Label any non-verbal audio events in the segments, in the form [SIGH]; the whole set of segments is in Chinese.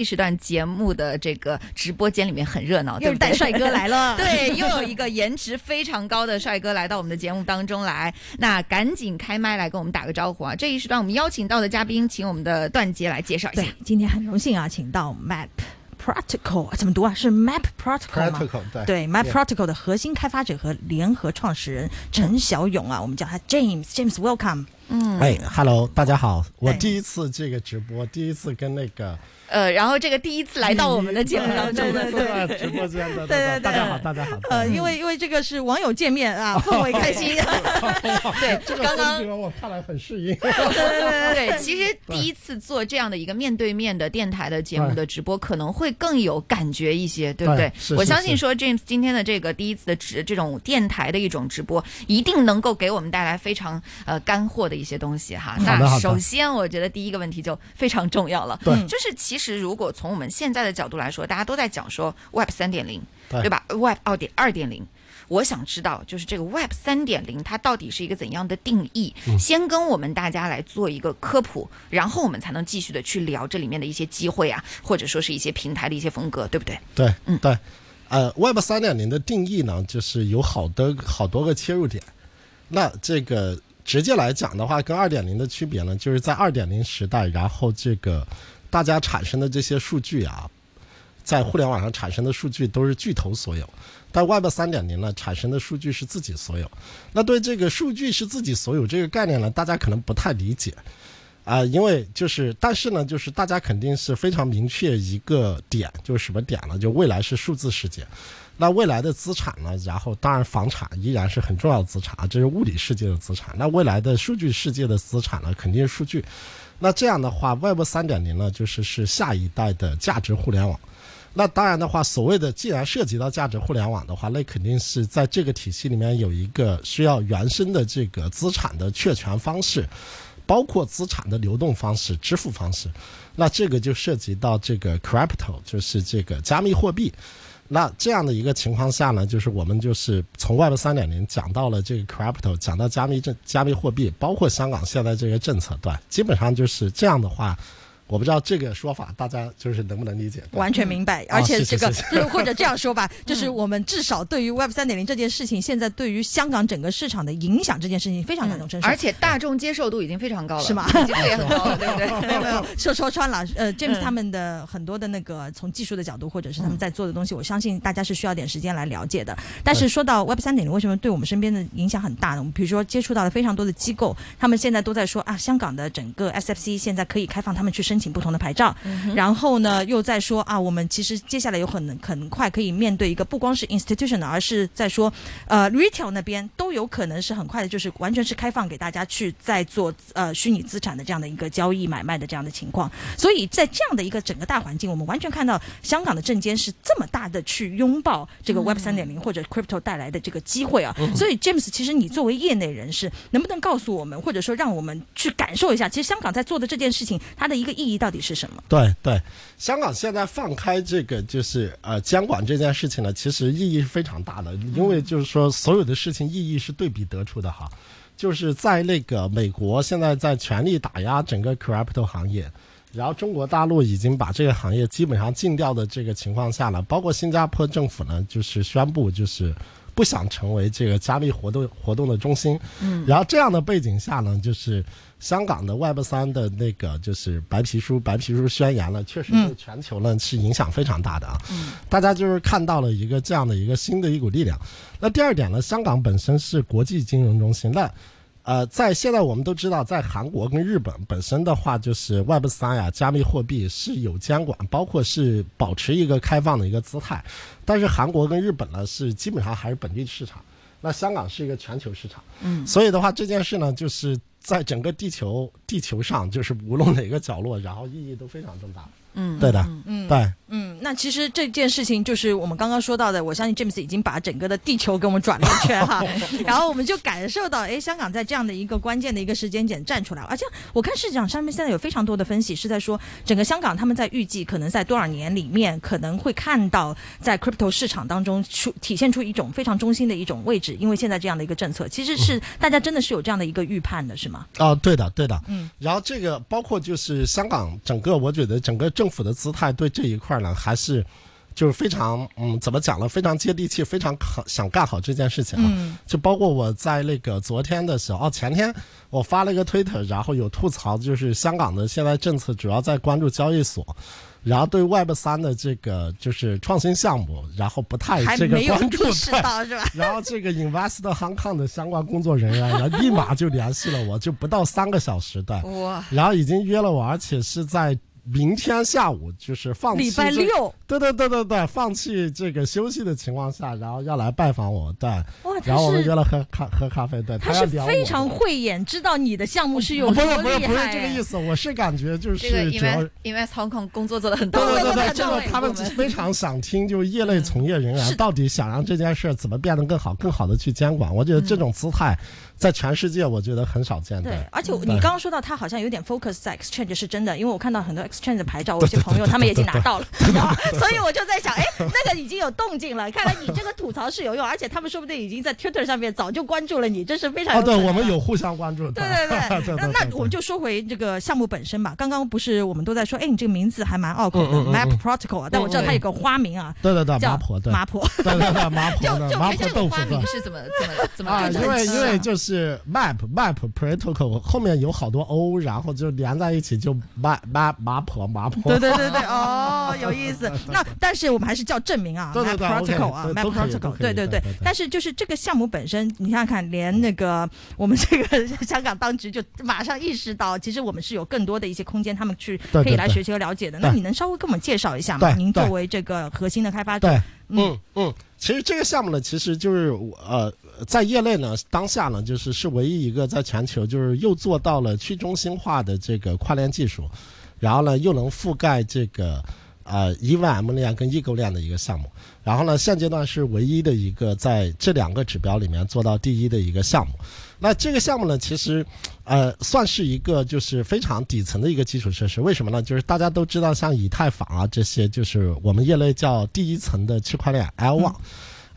一时段节目的这个直播间里面很热闹？又是带帅哥来了，[LAUGHS] 对，又有一个颜值非常高的帅哥来到我们的节目当中来，那赶紧开麦来跟我们打个招呼啊！这一时段我们邀请到的嘉宾，请我们的段杰来介绍一下对。，今天很荣幸啊，请到 Map Protocol 怎么读啊？是 Map Protocol 吗 Practical 对对，Map Protocol 的核心开发者和联合创始人陈小勇啊，我们叫他 James，James Welcome。哎，Hello，大家好，我第一次这个直播，第一次跟那个呃，然后这个第一次来到我们的节目当中，对对对对直播间的，对对对大家好，大家好。呃，因为因为这个是网友见面啊，氛围开心。对，这个刚刚我看来很适应。对对对，其实第一次做这样的一个面对面的电台的节目的直播，可能会更有感觉一些，对不对我相信说 James 今天的这个第一次的直这种电台的一种直播，一定能够给我们带来非常呃干货的一些东西哈。那首先，我觉得第一个问题就非常重要了，对就是其实如果从我们现在的角度来说，大家都在讲说 Web 三点零，对对吧？Web 二点二点零。我想知道，就是这个 Web 三点零，它到底是一个怎样的定义？嗯先跟我们大家来做一个科普，然后我们才能继续的去聊这里面的一些机会啊，或者说是一些平台的一些风格，对不对？对，嗯对，呃，Web 三点零的定义呢，就是有好多好多个切入点。那这个直接来讲的话，跟二点零的区别呢，就是在二点零时代，然后这个大家产生的这些数据啊，在互联网上产生的数据都是巨头所有。但 Web 三点零呢，产生的数据是自己所有。那对这个数据是自己所有这个概念呢，大家可能不太理解。啊、因为就是，但是呢，就是大家肯定是非常明确一个点，就是什么点呢？就未来是数字世界，那未来的资产呢，然后当然房产依然是很重要的资产啊，这是物理世界的资产。那未来的数据世界的资产呢，肯定是数据。那这样的话，Web 三点零呢，就是是下一代的价值互联网。那当然的话，所谓的既然涉及到价值互联网的话，那肯定是在这个体系里面有一个需要原生的这个资产的确权方式，包括资产的流动方式、支付方式。那这个就涉及到这个 crypto，就是这个加密货币。那这样的一个情况下呢，就是我们就是从 Web 三点零讲到了这个 crypto，讲到加密政加密货币，包括香港现在这些政策，对，基本上就是这样的话。我不知道这个说法大家就是能不能理解？完全明白，哦而且这个就是或者这样说吧，[LAUGHS] 就是我们至少对于 Web 三点零这件事情，现在对于香港整个市场的影响这件事情非常感同身受，而且大众接受度已经非常高了，是吗？[LAUGHS] 已经也很高了，[LAUGHS] 对不对？没有没有，说说穿了，呃，James 嗯。他们的很多的那个从技术的角度，或者是他们在做的东西，我相信大家是需要点时间来了解的。但是说到 Web 三点零，为什么对我们身边的影响很大呢？我们比如说接触到了非常多的机构，他们现在都在说啊，香港的整个 SFC 现在可以开放他们去申请不同的牌照，然后呢又在说啊，我们其实接下来有很很快可以面对一个不光是 institution，的而是在说呃 retail 那边都有可能是很快的，就是完全是开放给大家去在做呃虚拟资产的这样的一个交易买卖的这样的情况。所以在这样的一个整个大环境，我们完全看到香港的证监是这么大的去拥抱这个 Web 三点零或者 crypto 带来的这个机会啊。所以 James，其实你作为业内人士，能不能告诉我们，或者说让我们去感受一下，其实香港在做的这件事情，它的一个意义到底是什么？对对，香港现在放开这个就是呃监管这件事情呢，其实意义是非常大的，因为就是说所有的事情意义是对比得出的哈。就是在那个美国现在在全力打压整个 crypto 行业，然后中国大陆已经把这个行业基本上禁掉的这个情况下呢，包括新加坡政府呢，就是宣布就是不想成为这个加密活动活动的中心。嗯，然后这样的背景下呢，就是香港的 Web 三的那个就是白皮书白皮书宣言呢，确实对全球呢是影响非常大的啊。嗯，大家就是看到了一个这样的一个新的一股力量。那第二点呢，香港本身是国际金融中心，那呃，在现在我们都知道，在韩国跟日本本身的话，就是 Web 三呀，加密货币是有监管，包括是保持一个开放的一个姿态。但是韩国跟日本呢，是基本上还是本地市场，那香港是一个全球市场。嗯，所以的话，这件事呢，就是在整个地球地球上，就是无论哪个角落，然后意义都非常重大。嗯对的，嗯对。嗯，那其实这件事情就是我们刚刚说到的，我相信 James 已经把整个的地球给我们转了一圈哈，[LAUGHS] 然后我们就感受到，哎，香港在这样的一个关键的一个时间点站出来了，而且我看市场上面现在有非常多的分析是在说，整个香港他们在预计可能在多少年里面可能会看到在 crypto 市场当中出体现出一种非常中心的一种位置，因为现在这样的一个政策，其实是大家真的是有这样的一个预判的，是吗？哦，对的，对的，嗯。然后这个包括就是香港整个，我觉得整个政府的姿态对这一块呢，还是就是非常嗯，怎么讲呢？非常接地气，非常好想干好这件事情啊。嗯就包括我在那个昨天的时候，哦，前天我发了一个推特，然后有吐槽，就是香港的现在政策主要在关注交易所。然后对 Web 三的这个就是创新项目，然后不太这个关注，[LAUGHS] 意识到是吧？然后这个 Invest Hong Kong 的相关工作人员，[LAUGHS] 然后立马就联系了我，就不到三个小时的，哇，然后已经约了我，而且是在明天下午，就是放弃礼拜，六，对对对对对，放弃这个休息的情况下，然后要来拜访我，对，哇，然后我们约了喝咖喝咖啡，对，他是要非常慧眼，知道你的项目是有不多是不是不是不是。这个意思，我是感觉就这个是主要 Invest Invest Hong Kong 工作做的很到位，对对对这个他们非常想听，就业内从业人员到底想让这件事怎么变得更好，更好的去监管。我觉得这种姿态在全世界，我觉得很少见的。对，而且你刚刚说到他好像有点 focus 在 exchange 是真的，因为我看到很多 exchange 的牌照，我有些朋友他们也已经拿到了，[LAUGHS] 所以我就在想，哎，那个已经有动静了，看来你这个吐槽是有用，而且他们说不定已经在 Twitter 上面早就关注了你，这是非常哦，对，我们有互相关注。对对对，对 [LAUGHS] 那那我们就说回这个项目本身吧。刚刚不是我们都在说，哎，你这个名字还蛮拗口的，Map Protocol，啊但我知道它有个花名啊，对对对，叫麻婆，对麻婆。对对对，麻婆的麻哎，这个婆豆腐对花名。是怎么怎么怎么啊，就因为因为很就是 map map protocol 后面有好多 o，然后就连在一起就麻麻麻婆麻婆。对对对对，哦，[LAUGHS] 有意思。那但是我们还是叫证明啊，Map OK，Protocol 啊，Map Protocol，对对对。但是就是这个项目本身，你想想看，连那个 [LAUGHS] 我们这个香港当局就马上意识到，其实我们是有更多的一些空间，他们去可以来学习和了解的。那你能稍微跟我们介绍一下吗？您作为这个核心的开发者，对，嗯。嗯，其实这个项目呢，其实就是呃，在业内呢，当下呢，就是是唯一一个在全球就是又做到了去中心化的这个跨链技术，然后呢又能覆盖这个呃 EVM 链跟异构链的一个项目，然后呢现阶段是唯一的一个在这两个指标里面做到第一的一个项目。那这个项目呢，其实，呃，算是一个就是非常底层的一个基础设施。为什么呢？就是大家都知道，像以太坊啊这些，就是我们业内叫第一层的区块链 L one。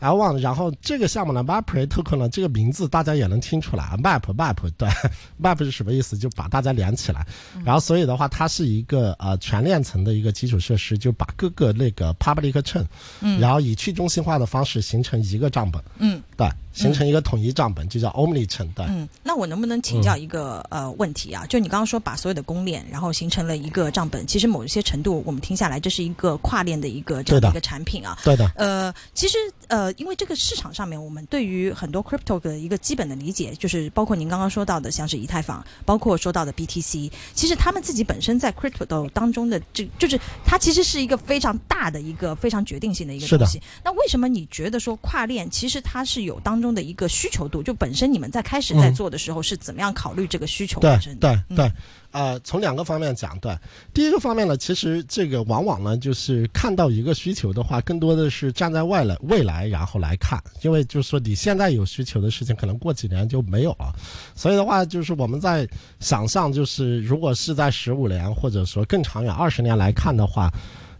L one，然后这个项目呢 m a p r e Token 呢，这个名字大家也能听出来，Map Map 对，[LAUGHS] Map 是什么意思？就把大家连起来。然后所以的话，它是一个呃全链层的一个基础设施，就把各个那个 public chain，嗯然后以去中心化的方式形成一个账本，嗯对，形成一个统一账本，就叫 Omni chain，对。嗯，那我能不能请教一个、呃问题啊？就你刚刚说把所有的公链，然后形成了一个账本，其实某一些程度我们听下来，这是一个跨链的一个这样的一个产品啊。对的，呃，其实呃，因为这个市场上面，我们对于很多 crypto 的一个基本的理解，就是包括您刚刚说到的，像是以太坊，包括说到的 BTC，其实他们自己本身在 crypto 当中的这，就是它其实是一个非常大的一个非常决定性的一个是的东西。那为什么你觉得说跨链其实它是有当中的一个需求度？就本身你们在开始在嗯做的时候是怎么样考虑这个需求对本身的？嗯对对，呃，从两个方面讲，对，第一个方面呢，其实这个往往呢，就是看到一个需求的话，更多的是站在外来未来然后来看，因为就是说你现在有需求的事情，可能过几年就没有了，所以的话，就是我们在想象，就是如果是在十五年或者说更长远二十年来看的话。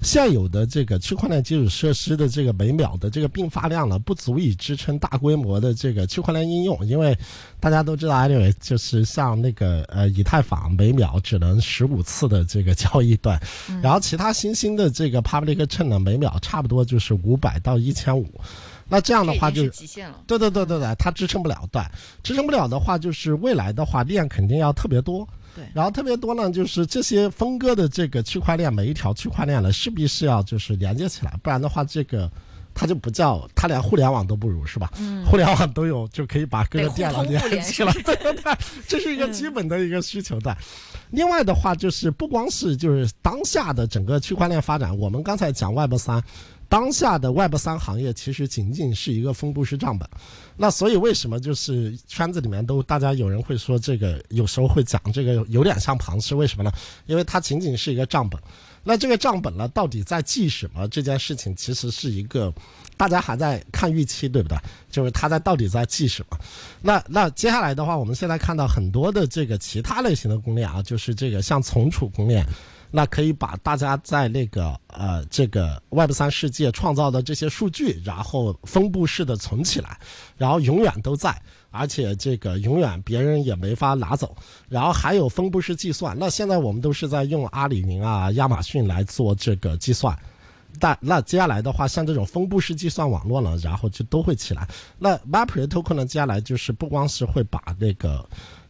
现有的这个区块链基础设施的这个每秒的这个并发量呢，不足以支撑大规模的这个区块链应用，因为大家都知道，anyway，就是像那个呃以太坊每秒只能十五次的这个交易段，然后其他新兴的这个 public chain 呢，每秒差不多就是五百到一千五，那这样的话就是极限了。对对对对对，它支撑不了，对，支撑不了的话，就是未来的话链肯定要特别多。对然后特别多呢，就是这些分割的这个区块链，每一条区块链呢，势必是要就是连接起来，不然的话，这个它就不叫，它连互联网都不如，是吧？嗯，互联网都有，就可以把各个电脑连起来，对对对，这是一个基本的一个需求的。另外的话，就是不光是就是当下的整个区块链发展，我们刚才讲 Web 三。当下的 Web 三行业其实仅仅是一个分布式账本，那所以为什么就是圈子里面都大家有人会说这个有时候会讲这个有点像庞氏，为什么呢？因为它仅仅是一个账本，那这个账本呢，到底在记什么？这件事情其实是一个大家还在看预期，对不对？就是它在到底在记什么？那那接下来的话，我们现在看到很多的这个其他类型的公链啊，就是这个像存储公链。那可以把大家在那个呃这个 Web 三世界创造的这些数据，然后分布式的存起来，然后永远都在，而且这个永远别人也没法拿走。然后还有分布式计算，那现在我们都是在用阿里云啊、亚马逊来做这个计算，但那接下来的话，像这种分布式计算网络呢，然后就都会起来。那 m a p r e Token 呢，接下来就是不光是会把那个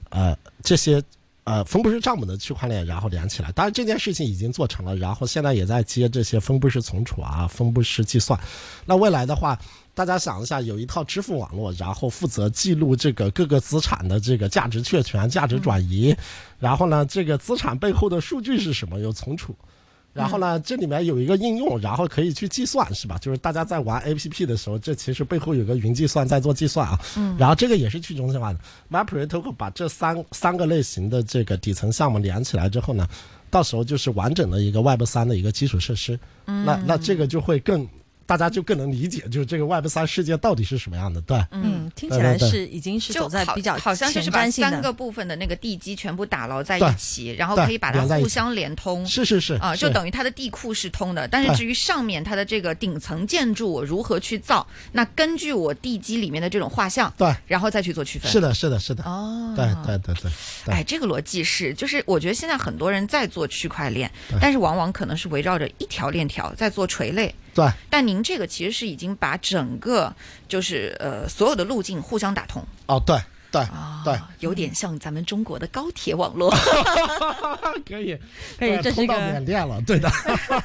呃这些。呃，分布式账本的区块链，然后连起来。当然，这件事情已经做成了，然后现在也在接这些分布式存储啊、分布式计算。那未来的话，大家想一下，有一套支付网络，然后负责记录这个各个资产的这个价值确权、价值转移，然后呢，这个资产背后的数据是什么？有存储。然后呢，这里面有一个应用，然后可以去计算，是吧？就是大家在玩 A P P 的时候，这其实背后有个云计算在做计算啊。嗯。然后这个也是去中心化的。MapReToken 把这三三个类型的这个底层项目连起来之后呢，到时候就是完整的一个 Web 三的一个基础设施。嗯。那那这个就会更。大家就更能理解，就是这个 Web 三世界到底是什么样的，对？嗯，听起来是已经是走在比较好像就是把三个部分的那个地基全部打牢在一起，然后可以把它互相连通。是是是啊，就等于它的地库是通的，但是至于上面它的这个顶层建筑我如何去造，那根据我地基里面的这种画像，对，然后再去做区分。是的，是的，是的。哦，对对对对。哎，这个逻辑是，就是我觉得现在很多人在做区块链，但是往往可能是围绕着一条链条在做垂类。对，但您这个其实是已经把整个就是呃所有的路径互相打通。哦，对。对对，有点像咱们中国的高铁网络。可 [LAUGHS] 以可以，[LAUGHS] 这是一个缅甸了，对的，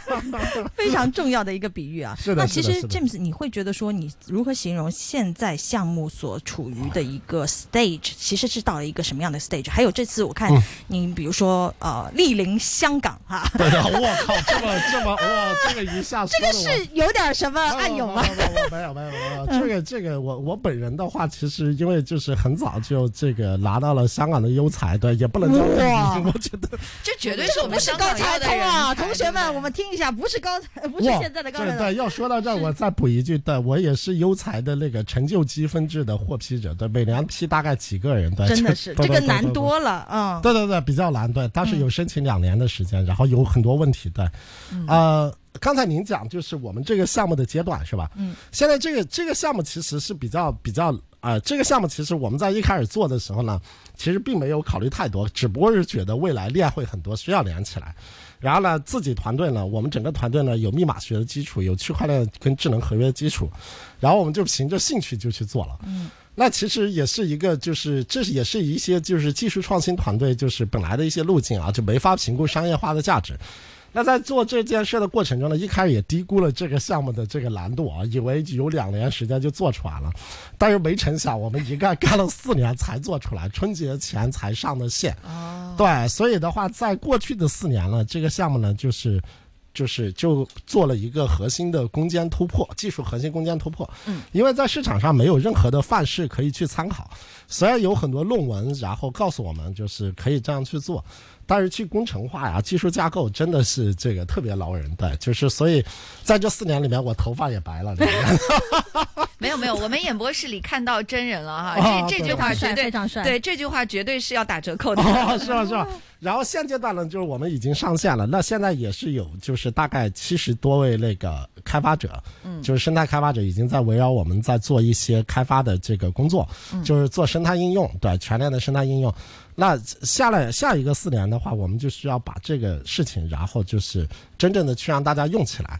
[LAUGHS] 非常重要的一个比喻啊。是的，那其实 James，你会觉得说，你如何形容现在项目所处于的一个 stage，其实是到了一个什么样的 stage？还有这次我看你，比如说呃，莅临香港哈。对的，我靠，这么这么哇，这个一下这个是有点什么暗涌吗？没有没有没有，这个这个我我本人的话，其实因为就是很早。就这个拿到了香港的优才，对，也不能叫哇，[LAUGHS] 我觉得这绝对是我们是高才通啊！同学们，我们听一下，不是高才，不是现在的高才。对，要说到这儿，我再补一句，对我也是优才的那个成就积分制的获批者，对，每年批大概几个人，对，真的是 [LAUGHS] 这个难多了啊！对对对，比较难，对，但是有申请两年的时间，然后有很多问题，对，呃，刚才您讲就是我们这个项目的阶段是吧？嗯，现在这个这个项目其实是比较比较。啊，这个项目其实我们在一开始做的时候呢，其实并没有考虑太多，只不过是觉得未来链会很多，需要连起来。然后呢，自己团队呢，我们整个团队呢有密码学的基础，有区块链跟智能合约的基础，然后我们就凭着兴趣就去做了。嗯，那其实也是一个，就是这是也是一些就是技术创新团队就是本来的一些路径啊，就没法评估商业化的价值。那在做这件事的过程中呢，一开始也低估了这个项目的这个难度啊，以为有两年时间就做出来了，但是没成想，我们一干干了四年才做出来，春节前才上的线。哦，对，所以的话，在过去的四年呢，这个项目呢，就是就是就做了一个核心的攻坚突破，技术核心攻坚突破。嗯，因为在市场上没有任何的范式可以去参考，虽然有很多论文，然后告诉我们就是可以这样去做。但是去工程化呀，技术架构真的是这个特别劳人，对，就是所以在这四年里面，我头发也白了。[LAUGHS] 没有没有，我们演播室里看到真人了哈，这这句话绝对非常帅，对这句话绝对是要打折扣的。[LAUGHS] 是吧是吧？然后现阶段呢，就是我们已经上线了，那现在也是有就是大概七十多位那个开发者，嗯，就是生态开发者已经在围绕我们在做一些开发的这个工作，就是做生态应用，对，全链的生态应用。那下来下一个四年的话，我们就需要把这个事情，然后就是真正的去让大家用起来。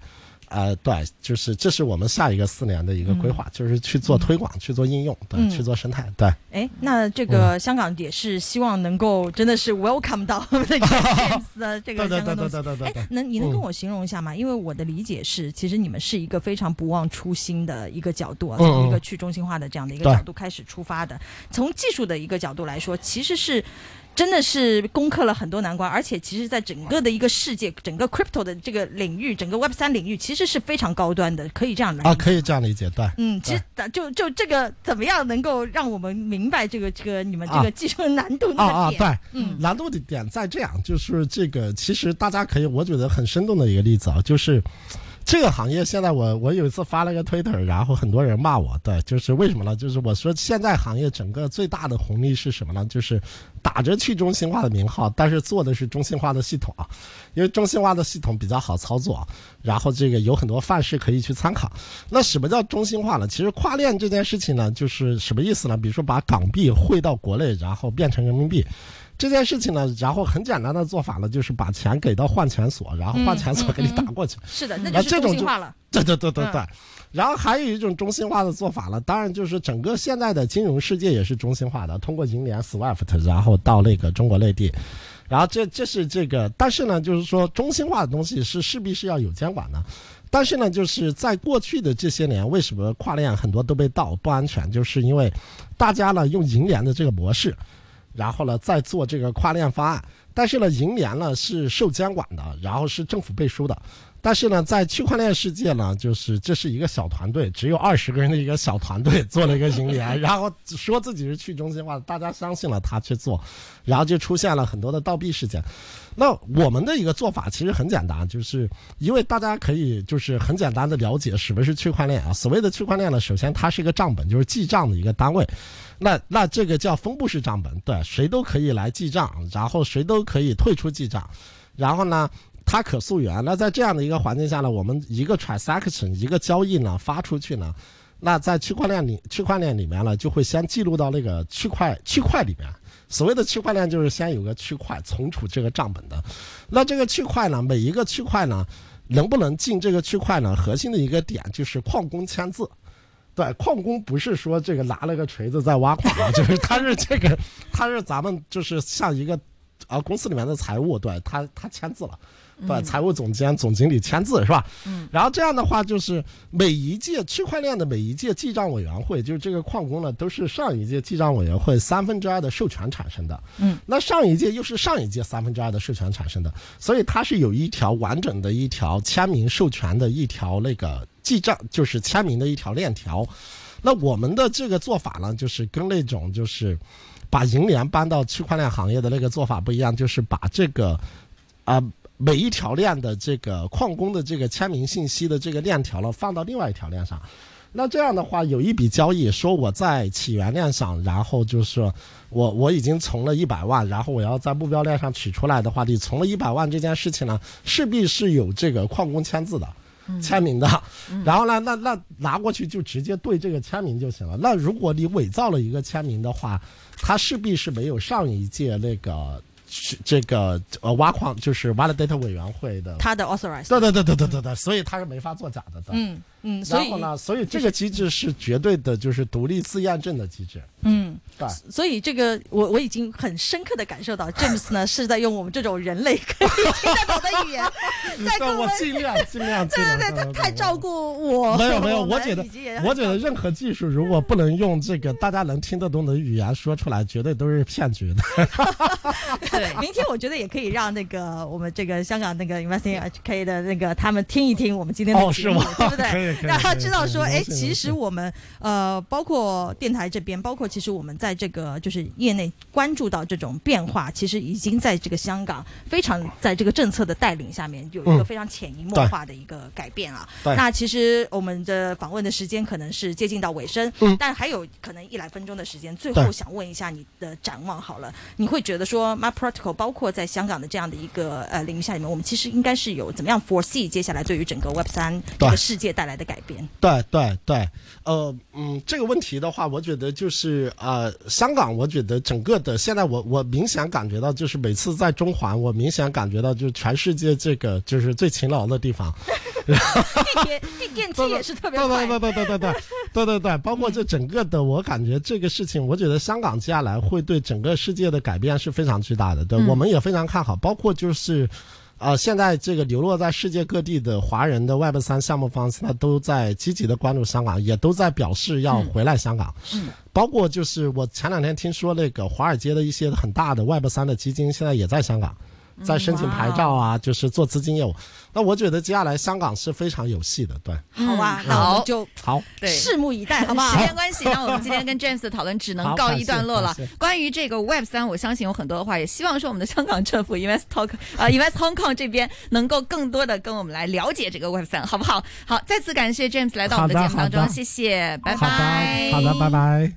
呃，对，就是这是我们下一个四年的一个规划，就是去做推广、去做应用、对，去做生态。对，哎，那这个香港也是希望能够真的是 welcome 到我们的 James 的这个相关东西。哎，能你能跟我形容一下吗？因为我的理解是，其实你们是一个非常不忘初心的一个角度，从一个去中心化的这样的一个角度开始出发的。从技术的一个角度来说，其实是。真的是攻克了很多难关，而且其实，在整个的一个世界，整个 crypto 的这个领域，整个 Web 三领域，其实是非常高端的，可以这样来啊，可以这样理解，对。嗯，其实就就这个怎么样能够让我们明白这个这个你们这个技术难度啊啊，对，嗯，难度的点在这样，就是这个其实大家可以，我觉得很生动的一个例子啊，就是。这个行业现在，我我有一次发了个推特然后很多人骂我，对，就是为什么呢？就是我说现在行业整个最大的红利是什么呢？就是打着去中心化的名号，但是做的是中心化的系统啊，因为中心化的系统比较好操作，然后这个有很多范式可以去参考。那什么叫中心化呢？其实跨链这件事情呢，就是什么意思呢？比如说把港币汇到国内，然后变成人民币。这件事情呢，然后很简单的做法呢，就是把钱给到换钱所，然后换钱所给你打过去。是的，那就是中心化了。[LAUGHS] 对对对对对。然后还有一种中心化的做法了，当然就是整个现在的金融世界也是中心化的，通过银联 SWIFT，然后到那个中国内地。然后这这是这个，但是呢，就是说中心化的东西是势必是要有监管的。但是呢，就是在过去的这些年，为什么跨链很多都被盗不安全？就是因为大家呢用银联的这个模式。然后呢，再做这个跨链方案，但是呢，银联呢是受监管的，然后是政府背书的。但是呢，在区块链世界呢，就是这是一个小团队，只有二十个人的一个小团队 [LAUGHS] 做了一个银联，然后说自己是去中心化，大家相信了他去做，然后就出现了很多的盗币事件。那我们的一个做法其实很简单，就是因为大家可以就是很简单的了解什么是区块链啊。所谓的区块链呢，首先它是一个账本，就是记账的一个单位。那那这个叫分布式账本，对，谁都可以来记账，然后谁都可以退出记账，然后呢，它可溯源。那在这样的一个环境下呢，我们一个 transaction 一个交易呢发出去呢，那在区块链里区块链里面呢，就会先记录到那个区块区块里面。所谓的区块链就是先有个区块存储这个账本的。那这个区块呢，每一个区块呢，能不能进这个区块呢？核心的一个点就是矿工签字。对，矿工不是说这个拿了个锤子在挖矿啊，就是他是这个，他是咱们就是像一个啊公司里面的财务，对他他签字了，对，财务总监、总经理签字是吧？嗯。然后这样的话，就是每一届区块链的每一届记账委员会，就是这个矿工呢，都是上一届记账委员会三分之二的授权产生的。嗯。那上一届又是上一届三分之二的授权产生的，所以它是有一条完整的一条签名授权的一条那个。记账就是签名的一条链条，那我们的这个做法呢，就是跟那种就是把银联搬到区块链行业的那个做法不一样，就是把这个啊每一条链的这个矿工的这个签名信息的这个链条了放到另外一条链上。那这样的话，有一笔交易，说我在起源链上，然后就是我我已经存了一百万，然后我要在目标链上取出来的话，你存了一百万这件事情呢，势必是有这个矿工签字的。签名的，然后呢，那那拿过去就直接对这个签名就行了。那如果你伪造了一个签名的话，它势必是没有上一届那个。是这个呃挖矿就是 validate 委员会的，他的 authorize，对对对对对对对，所以他是没法作假的。嗯嗯，然后呢，所以这个机制是绝对的，就是独立自验证的机制。嗯，对。所以这个我我已经很深刻的感受到，[LAUGHS] James 呢是在用我们这种人类可以听得懂的语言，[LAUGHS] 在跟我尽量尽量对对对，他太照顾我。没有没有，我觉得我觉得任何技术如果不能用这个大家能听得懂的语言说出来，绝对都是骗局的。[LAUGHS] 对，明天我觉得也可以让那个我们这个香港那个 Investing HK 的那个他们听一听我们今天的节目，对不对？让他知道说，哎，其实我们呃，包括电台这边，包括其实我们在这个就是业内关注到这种变化，其实已经在这个香港非常在这个政策的带领下面有一个非常潜移默化的一个改变啊。那其实我们的访问的时间可能是接近到尾声，但还有可能一来分钟的时间，最后想问一下你的展望好了，你会觉得说 My Protocol 包括在香港的这样的一个呃领域下里面，我们其实应该是有怎么样 foresee 接下来对于整个 Web 三这个世界带来的改变？对对对，呃嗯，这个问题的话，我觉得就是呃，香港，我觉得整个的现在我我明显感觉到，就是每次在中环，我明显感觉到就是全世界这个就是最勤劳的地方。地铁地电梯也是特别快。对对对对对对对对对，包括这整个的，我感觉这个事情，我觉得香港接下来会对整个世界的改变是非常巨大的。对，我们也非常看好，包括就是。呃，现在这个流落在世界各地的华人的 Web 三项目方，他都在积极的关注香港，也都在表示要回来香港。嗯，包括就是我前两天听说那个华尔街的一些很大的 Web 三的基金，现在也在香港。在申请牌照啊，就是做资金业务。那我觉得接下来香港是非常有戏的，对。好啊，嗯那我好们就好，对。拭目以待，好不好时？间关系，那我们今天跟 James 的讨论只能告一段落了。关于这个 Web 三，我相信有很多的话，也希望说我们的香港政府 Invest Talk 啊、Invest Hong Kong 这边能够更多的跟我们来了解这个 Web 三，好不好？好，再次感谢 James 来到我们的节目当中，谢谢，拜好拜。的，好的，拜拜。